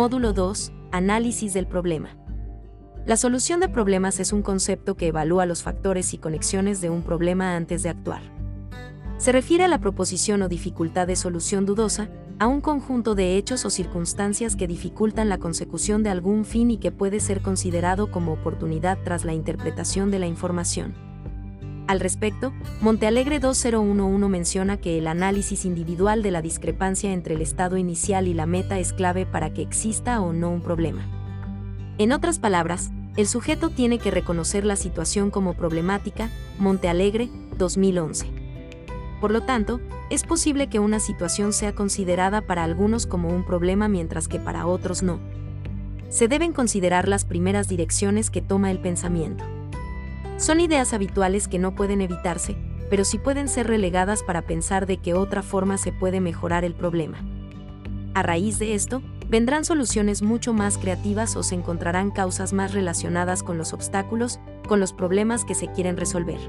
Módulo 2. Análisis del problema. La solución de problemas es un concepto que evalúa los factores y conexiones de un problema antes de actuar. Se refiere a la proposición o dificultad de solución dudosa, a un conjunto de hechos o circunstancias que dificultan la consecución de algún fin y que puede ser considerado como oportunidad tras la interpretación de la información. Al respecto, Montealegre 2011 menciona que el análisis individual de la discrepancia entre el estado inicial y la meta es clave para que exista o no un problema. En otras palabras, el sujeto tiene que reconocer la situación como problemática, Montealegre, 2011. Por lo tanto, es posible que una situación sea considerada para algunos como un problema mientras que para otros no. Se deben considerar las primeras direcciones que toma el pensamiento. Son ideas habituales que no pueden evitarse, pero sí pueden ser relegadas para pensar de qué otra forma se puede mejorar el problema. A raíz de esto, vendrán soluciones mucho más creativas o se encontrarán causas más relacionadas con los obstáculos, con los problemas que se quieren resolver.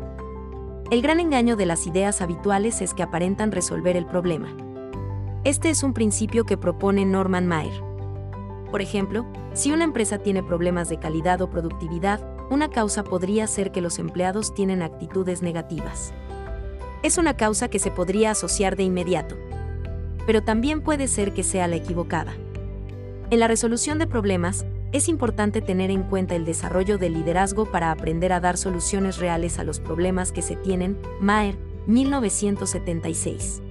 El gran engaño de las ideas habituales es que aparentan resolver el problema. Este es un principio que propone Norman Mayer. Por ejemplo, si una empresa tiene problemas de calidad o productividad, una causa podría ser que los empleados tienen actitudes negativas. Es una causa que se podría asociar de inmediato. Pero también puede ser que sea la equivocada. En la resolución de problemas, es importante tener en cuenta el desarrollo del liderazgo para aprender a dar soluciones reales a los problemas que se tienen. Maer, 1976.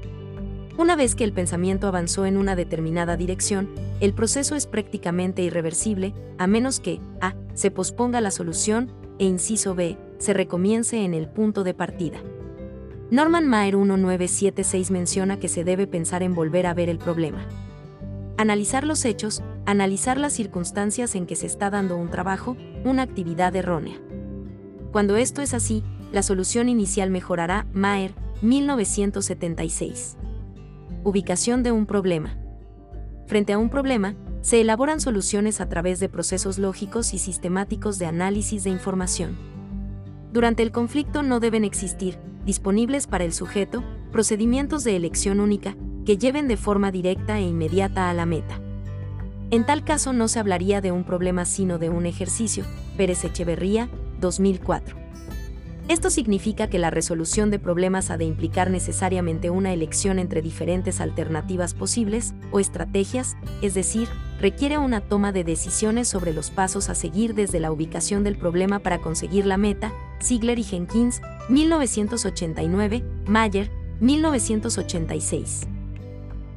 Una vez que el pensamiento avanzó en una determinada dirección, el proceso es prácticamente irreversible, a menos que A. se posponga la solución e inciso B. se recomience en el punto de partida. Norman Mayer 1976 menciona que se debe pensar en volver a ver el problema. Analizar los hechos, analizar las circunstancias en que se está dando un trabajo, una actividad errónea. Cuando esto es así, la solución inicial mejorará. Mayer, 1976. Ubicación de un problema. Frente a un problema, se elaboran soluciones a través de procesos lógicos y sistemáticos de análisis de información. Durante el conflicto no deben existir, disponibles para el sujeto, procedimientos de elección única, que lleven de forma directa e inmediata a la meta. En tal caso no se hablaría de un problema sino de un ejercicio. Pérez Echeverría, 2004. Esto significa que la resolución de problemas ha de implicar necesariamente una elección entre diferentes alternativas posibles o estrategias, es decir, requiere una toma de decisiones sobre los pasos a seguir desde la ubicación del problema para conseguir la meta, Ziegler y Jenkins, 1989, Mayer, 1986.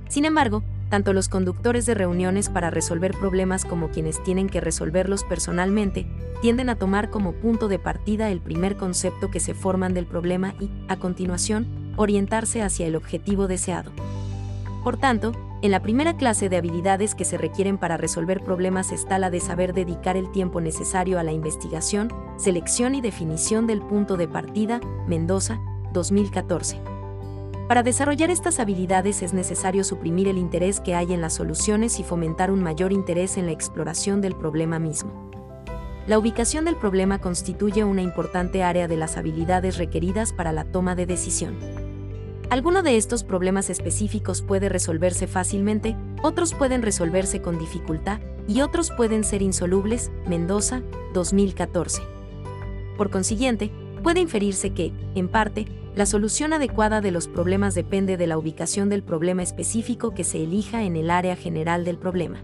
Sin embargo, tanto los conductores de reuniones para resolver problemas como quienes tienen que resolverlos personalmente, tienden a tomar como punto de partida el primer concepto que se forman del problema y, a continuación, orientarse hacia el objetivo deseado. Por tanto, en la primera clase de habilidades que se requieren para resolver problemas está la de saber dedicar el tiempo necesario a la investigación, selección y definición del punto de partida, Mendoza, 2014. Para desarrollar estas habilidades es necesario suprimir el interés que hay en las soluciones y fomentar un mayor interés en la exploración del problema mismo. La ubicación del problema constituye una importante área de las habilidades requeridas para la toma de decisión. Alguno de estos problemas específicos puede resolverse fácilmente, otros pueden resolverse con dificultad y otros pueden ser insolubles. Mendoza, 2014. Por consiguiente, puede inferirse que, en parte, la solución adecuada de los problemas depende de la ubicación del problema específico que se elija en el área general del problema.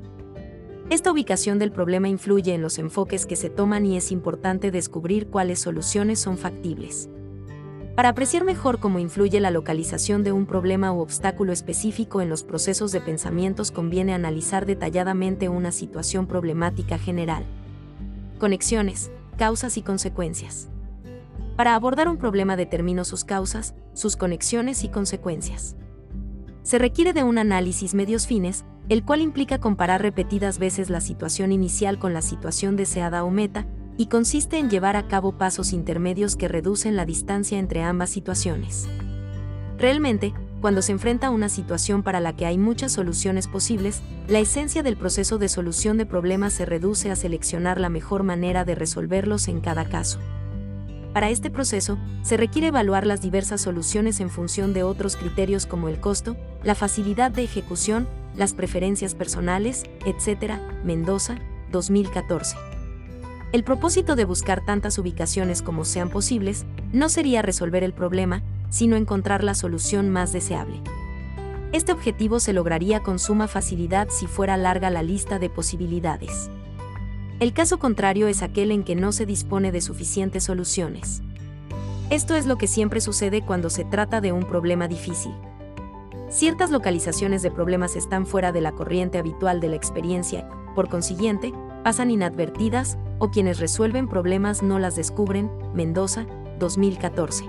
Esta ubicación del problema influye en los enfoques que se toman y es importante descubrir cuáles soluciones son factibles. Para apreciar mejor cómo influye la localización de un problema u obstáculo específico en los procesos de pensamientos conviene analizar detalladamente una situación problemática general. Conexiones, causas y consecuencias. Para abordar un problema determino sus causas, sus conexiones y consecuencias. Se requiere de un análisis medios fines, el cual implica comparar repetidas veces la situación inicial con la situación deseada o meta, y consiste en llevar a cabo pasos intermedios que reducen la distancia entre ambas situaciones. Realmente, cuando se enfrenta a una situación para la que hay muchas soluciones posibles, la esencia del proceso de solución de problemas se reduce a seleccionar la mejor manera de resolverlos en cada caso. Para este proceso, se requiere evaluar las diversas soluciones en función de otros criterios como el costo, la facilidad de ejecución, las preferencias personales, etc., Mendoza, 2014. El propósito de buscar tantas ubicaciones como sean posibles no sería resolver el problema, sino encontrar la solución más deseable. Este objetivo se lograría con suma facilidad si fuera larga la lista de posibilidades. El caso contrario es aquel en que no se dispone de suficientes soluciones. Esto es lo que siempre sucede cuando se trata de un problema difícil. Ciertas localizaciones de problemas están fuera de la corriente habitual de la experiencia, por consiguiente, pasan inadvertidas o quienes resuelven problemas no las descubren. Mendoza, 2014.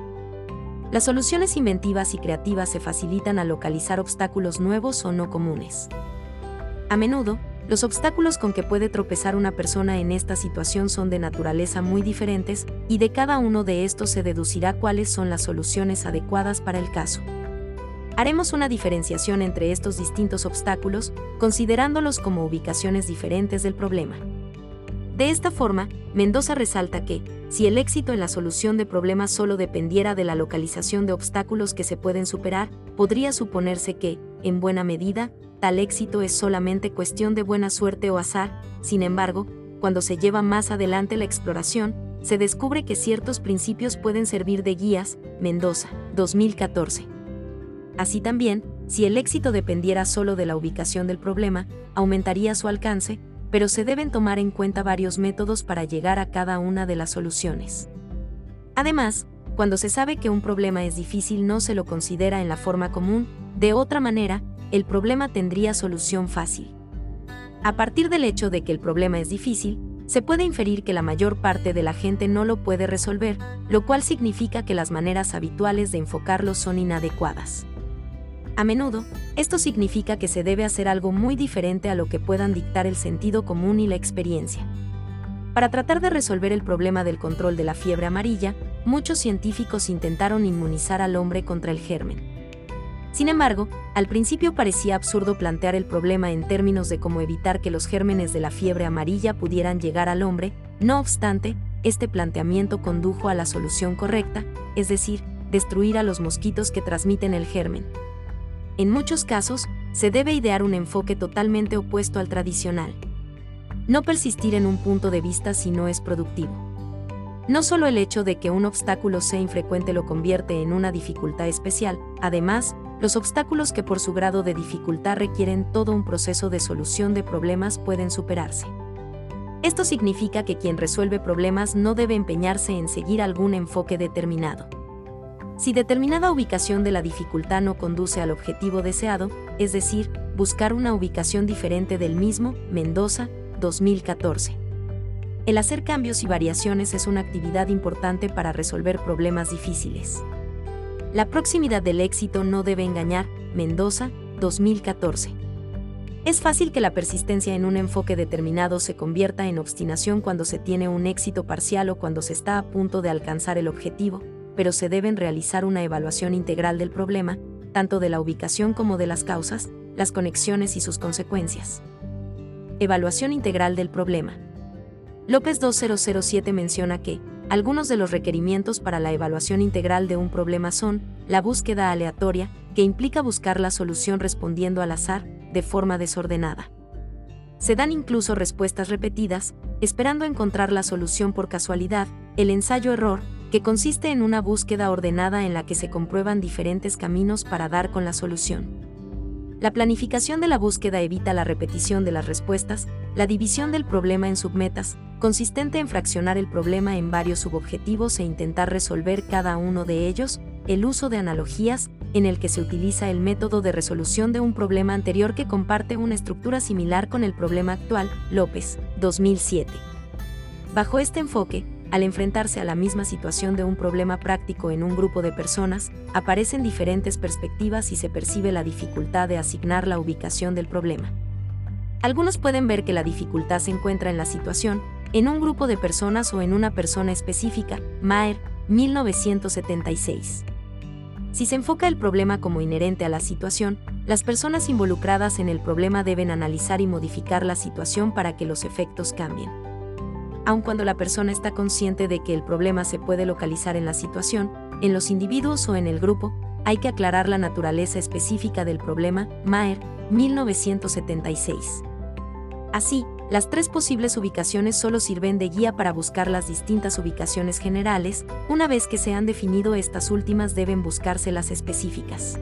Las soluciones inventivas y creativas se facilitan al localizar obstáculos nuevos o no comunes. A menudo, los obstáculos con que puede tropezar una persona en esta situación son de naturaleza muy diferentes, y de cada uno de estos se deducirá cuáles son las soluciones adecuadas para el caso. Haremos una diferenciación entre estos distintos obstáculos, considerándolos como ubicaciones diferentes del problema. De esta forma, Mendoza resalta que, si el éxito en la solución de problemas solo dependiera de la localización de obstáculos que se pueden superar, podría suponerse que, en buena medida, tal éxito es solamente cuestión de buena suerte o azar, sin embargo, cuando se lleva más adelante la exploración, se descubre que ciertos principios pueden servir de guías, Mendoza, 2014. Así también, si el éxito dependiera solo de la ubicación del problema, aumentaría su alcance, pero se deben tomar en cuenta varios métodos para llegar a cada una de las soluciones. Además, cuando se sabe que un problema es difícil no se lo considera en la forma común, de otra manera, el problema tendría solución fácil. A partir del hecho de que el problema es difícil, se puede inferir que la mayor parte de la gente no lo puede resolver, lo cual significa que las maneras habituales de enfocarlo son inadecuadas. A menudo, esto significa que se debe hacer algo muy diferente a lo que puedan dictar el sentido común y la experiencia. Para tratar de resolver el problema del control de la fiebre amarilla, muchos científicos intentaron inmunizar al hombre contra el germen. Sin embargo, al principio parecía absurdo plantear el problema en términos de cómo evitar que los gérmenes de la fiebre amarilla pudieran llegar al hombre, no obstante, este planteamiento condujo a la solución correcta, es decir, destruir a los mosquitos que transmiten el germen, en muchos casos, se debe idear un enfoque totalmente opuesto al tradicional. No persistir en un punto de vista si no es productivo. No solo el hecho de que un obstáculo sea infrecuente lo convierte en una dificultad especial, además, los obstáculos que por su grado de dificultad requieren todo un proceso de solución de problemas pueden superarse. Esto significa que quien resuelve problemas no debe empeñarse en seguir algún enfoque determinado. Si determinada ubicación de la dificultad no conduce al objetivo deseado, es decir, buscar una ubicación diferente del mismo, Mendoza, 2014. El hacer cambios y variaciones es una actividad importante para resolver problemas difíciles. La proximidad del éxito no debe engañar, Mendoza, 2014. Es fácil que la persistencia en un enfoque determinado se convierta en obstinación cuando se tiene un éxito parcial o cuando se está a punto de alcanzar el objetivo, pero se deben realizar una evaluación integral del problema, tanto de la ubicación como de las causas, las conexiones y sus consecuencias. Evaluación integral del problema. López 2007 menciona que, algunos de los requerimientos para la evaluación integral de un problema son, la búsqueda aleatoria, que implica buscar la solución respondiendo al azar, de forma desordenada. Se dan incluso respuestas repetidas, esperando encontrar la solución por casualidad, el ensayo-error, que consiste en una búsqueda ordenada en la que se comprueban diferentes caminos para dar con la solución. La planificación de la búsqueda evita la repetición de las respuestas, la división del problema en submetas, consistente en fraccionar el problema en varios subobjetivos e intentar resolver cada uno de ellos, el uso de analogías, en el que se utiliza el método de resolución de un problema anterior que comparte una estructura similar con el problema actual, López, 2007. Bajo este enfoque, al enfrentarse a la misma situación de un problema práctico en un grupo de personas, aparecen diferentes perspectivas y se percibe la dificultad de asignar la ubicación del problema. Algunos pueden ver que la dificultad se encuentra en la situación, en un grupo de personas o en una persona específica, Maer, 1976. Si se enfoca el problema como inherente a la situación, las personas involucradas en el problema deben analizar y modificar la situación para que los efectos cambien aun cuando la persona está consciente de que el problema se puede localizar en la situación, en los individuos o en el grupo, hay que aclarar la naturaleza específica del problema, Maer, 1976. Así, las tres posibles ubicaciones solo sirven de guía para buscar las distintas ubicaciones generales, una vez que se han definido estas últimas deben buscarse las específicas.